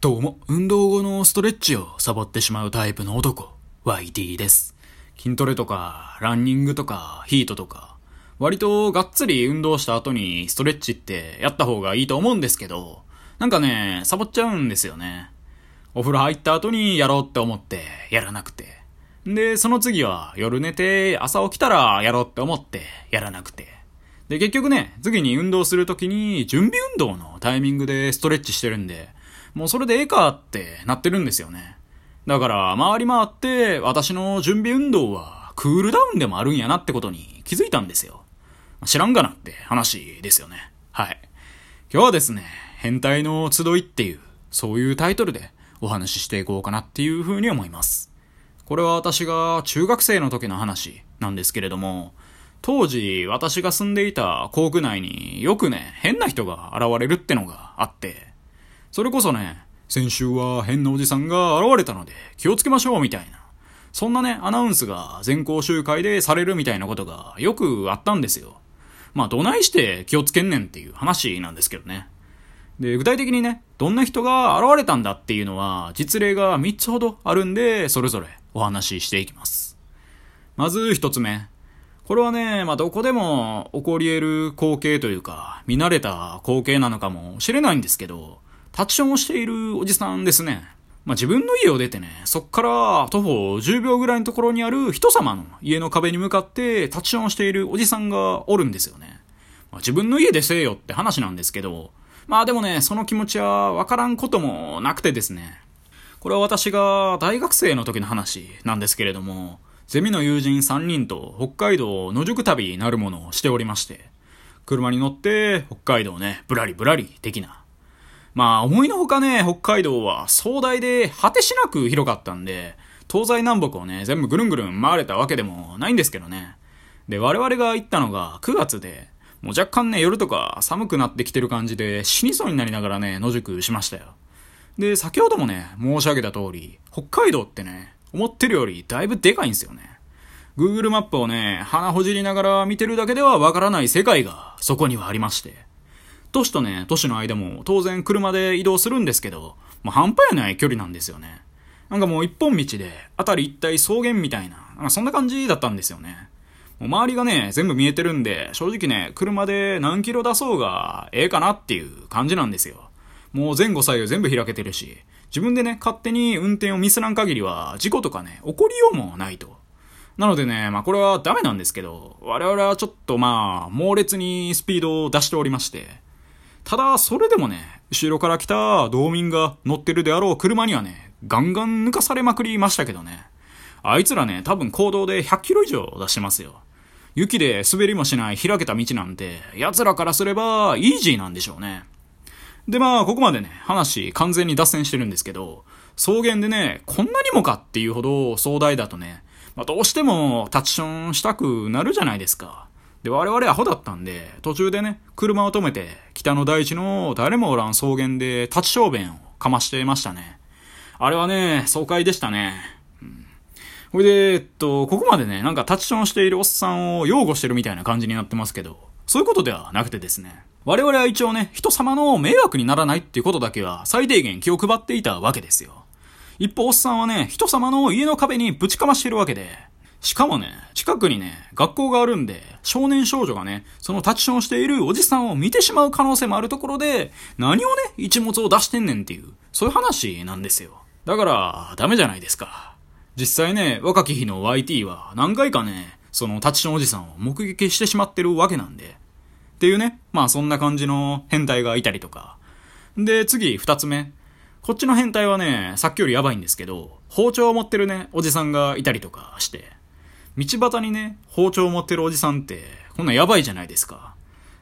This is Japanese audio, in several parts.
どうも、運動後のストレッチをサボってしまうタイプの男、YT です。筋トレとか、ランニングとか、ヒートとか、割とがっつり運動した後にストレッチってやった方がいいと思うんですけど、なんかね、サボっちゃうんですよね。お風呂入った後にやろうって思って、やらなくて。で、その次は夜寝て朝起きたらやろうって思って、やらなくて。で、結局ね、次に運動するときに準備運動のタイミングでストレッチしてるんで、もうそれでええかってなってるんですよね。だから、回り回って、私の準備運動はクールダウンでもあるんやなってことに気づいたんですよ。知らんがなって話ですよね。はい。今日はですね、変態の集いっていう、そういうタイトルでお話ししていこうかなっていうふうに思います。これは私が中学生の時の話なんですけれども、当時私が住んでいた校区内によくね、変な人が現れるってのがあって、それこそね、先週は変なおじさんが現れたので気をつけましょうみたいな。そんなね、アナウンスが全校集会でされるみたいなことがよくあったんですよ。まあ、どないして気をつけんねんっていう話なんですけどね。で、具体的にね、どんな人が現れたんだっていうのは、実例が3つほどあるんで、それぞれお話ししていきます。まず1つ目。これはね、まあ、どこでも起こり得る光景というか、見慣れた光景なのかもしれないんですけど、タッチションをしているおじさんですね。まあ、自分の家を出てね、そっから徒歩10秒ぐらいのところにある人様の家の壁に向かってタッチションをしているおじさんがおるんですよね。まあ、自分の家でせえよって話なんですけど、まあでもね、その気持ちはわからんこともなくてですね。これは私が大学生の時の話なんですけれども、ゼミの友人3人と北海道野宿旅なるものをしておりまして、車に乗って北海道ね、ぶらりぶらり的な。まあ思いのほかね、北海道は壮大で果てしなく広かったんで、東西南北をね、全部ぐるんぐるん回れたわけでもないんですけどね。で、我々が行ったのが9月で、もう若干ね、夜とか寒くなってきてる感じで死にそうになりながらね、野宿しましたよ。で、先ほどもね、申し上げた通り、北海道ってね、思ってるよりだいぶでかいんですよね。Google マップをね、鼻ほじりながら見てるだけではわからない世界がそこにはありまして。都市とね、都市の間も当然車で移動するんですけど、もう半端やない距離なんですよね。なんかもう一本道で、あたり一帯草原みたいな、なんかそんな感じだったんですよね。もう周りがね、全部見えてるんで、正直ね、車で何キロ出そうがええかなっていう感じなんですよ。もう前後左右全部開けてるし、自分でね、勝手に運転をミスらん限りは、事故とかね、起こりようもないと。なのでね、まあこれはダメなんですけど、我々はちょっとまあ、猛烈にスピードを出しておりまして、ただ、それでもね、後ろから来た道民が乗ってるであろう車にはね、ガンガン抜かされまくりましたけどね。あいつらね、多分行動で100キロ以上出してますよ。雪で滑りもしない開けた道なんて、奴らからすれば、イージーなんでしょうね。で、まあ、ここまでね、話完全に脱線してるんですけど、草原でね、こんなにもかっていうほど壮大だとね、まあ、どうしてもタッチションしたくなるじゃないですか。で、我々アホだったんで、途中でね、車を止めて、北の大地の誰もおらん草原で立ち小便をかましてましたね。あれはね、爽快でしたね。うん。ほいで、えっと、ここまでね、なんかタッチションしているおっさんを擁護してるみたいな感じになってますけど、そういうことではなくてですね。我々は一応ね、人様の迷惑にならないっていうことだけは最低限気を配っていたわけですよ。一方、おっさんはね、人様の家の壁にぶちかましてるわけで、しかもね、近くにね、学校があるんで、少年少女がね、そのタッチションしているおじさんを見てしまう可能性もあるところで、何をね、一物を出してんねんっていう、そういう話なんですよ。だから、ダメじゃないですか。実際ね、若き日の YT は何回かね、そのタッチションおじさんを目撃してしまってるわけなんで。っていうね、まあそんな感じの変態がいたりとか。で、次、二つ目。こっちの変態はね、さっきよりやばいんですけど、包丁を持ってるね、おじさんがいたりとかして。道端にね、包丁を持ってるおじさんって、こんなんやばいじゃないですか。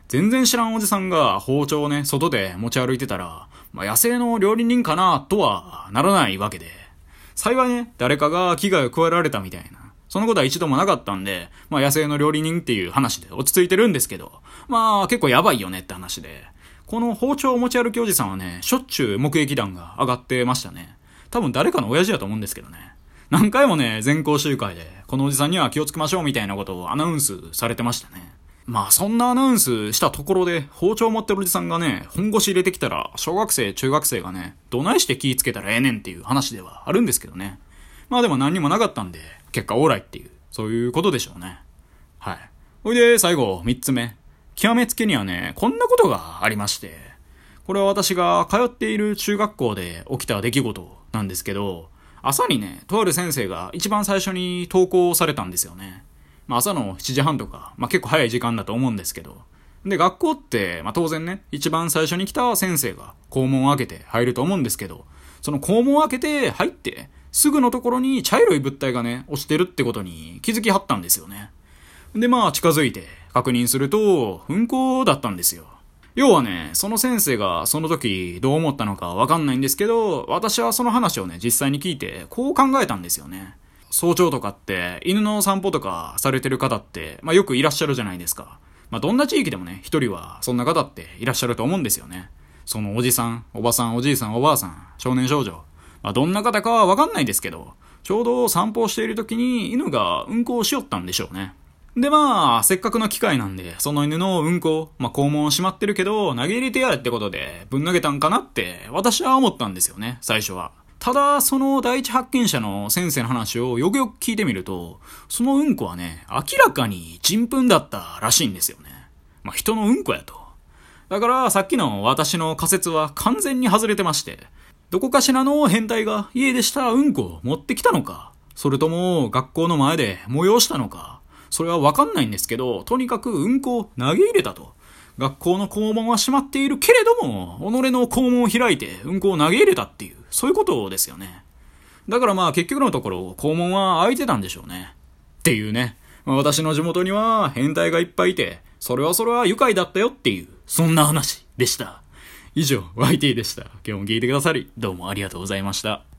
全然知らんおじさんが包丁をね、外で持ち歩いてたら、まあ、野生の料理人かな、とはならないわけで。幸いね、誰かが危害を加えられたみたいな。そのことは一度もなかったんで、まあ野生の料理人っていう話で落ち着いてるんですけど、まあ結構やばいよねって話で。この包丁を持ち歩きおじさんはね、しょっちゅう目撃談が上がってましたね。多分誰かの親父だと思うんですけどね。何回もね、全校集会で、このおじさんには気をつけましょうみたいなことをアナウンスされてましたね。まあそんなアナウンスしたところで包丁持ってるおじさんがね、本腰入れてきたら、小学生、中学生がね、どないして気ぃつけたらええねんっていう話ではあるんですけどね。まあでも何にもなかったんで、結果オーライっていう、そういうことでしょうね。はい。ほいで、最後、三つ目。極めつけにはね、こんなことがありまして、これは私が通っている中学校で起きた出来事なんですけど、朝にね、とある先生が一番最初に投稿されたんですよね。まあ朝の7時半とか、まあ結構早い時間だと思うんですけど。で、学校って、まあ当然ね、一番最初に来た先生が校門を開けて入ると思うんですけど、その校門を開けて入って、すぐのところに茶色い物体がね、落ちてるってことに気づきはったんですよね。で、まあ近づいて確認すると、噴光だったんですよ。要はね、その先生がその時どう思ったのかわかんないんですけど、私はその話をね、実際に聞いて、こう考えたんですよね。早朝とかって犬の散歩とかされてる方って、まあよくいらっしゃるじゃないですか。まあどんな地域でもね、一人はそんな方っていらっしゃると思うんですよね。そのおじさん、おばさん、おじいさん、おばあさん、少年少女。まあどんな方かはわかんないですけど、ちょうど散歩をしている時に犬が運行しよったんでしょうね。でまあ、せっかくの機会なんで、その犬の運行、まあ肛門閉まってるけど、投げ入れてやれってことで、ぶん投げたんかなって、私は思ったんですよね、最初は。ただ、その第一発見者の先生の話をよくよく聞いてみると、そのうんこはね、明らかに人糞だったらしいんですよね。まあ、人のうんこやと。だから、さっきの私の仮説は完全に外れてまして、どこかしらの変態が家でしたうんこを持ってきたのか、それとも学校の前で催したのか、それはわかんないんですけど、とにかくうんこを投げ入れたと。学校の校門は閉まっているけれども、己の校門を開いてうんこを投げ入れたっていう、そういうことですよね。だからまあ結局のところ、校門は開いてたんでしょうね。っていうね。ま私の地元には変態がいっぱいいて、それはそれは愉快だったよっていう、そんな話でした。以上、YT でした。今日も聞いてくださり、どうもありがとうございました。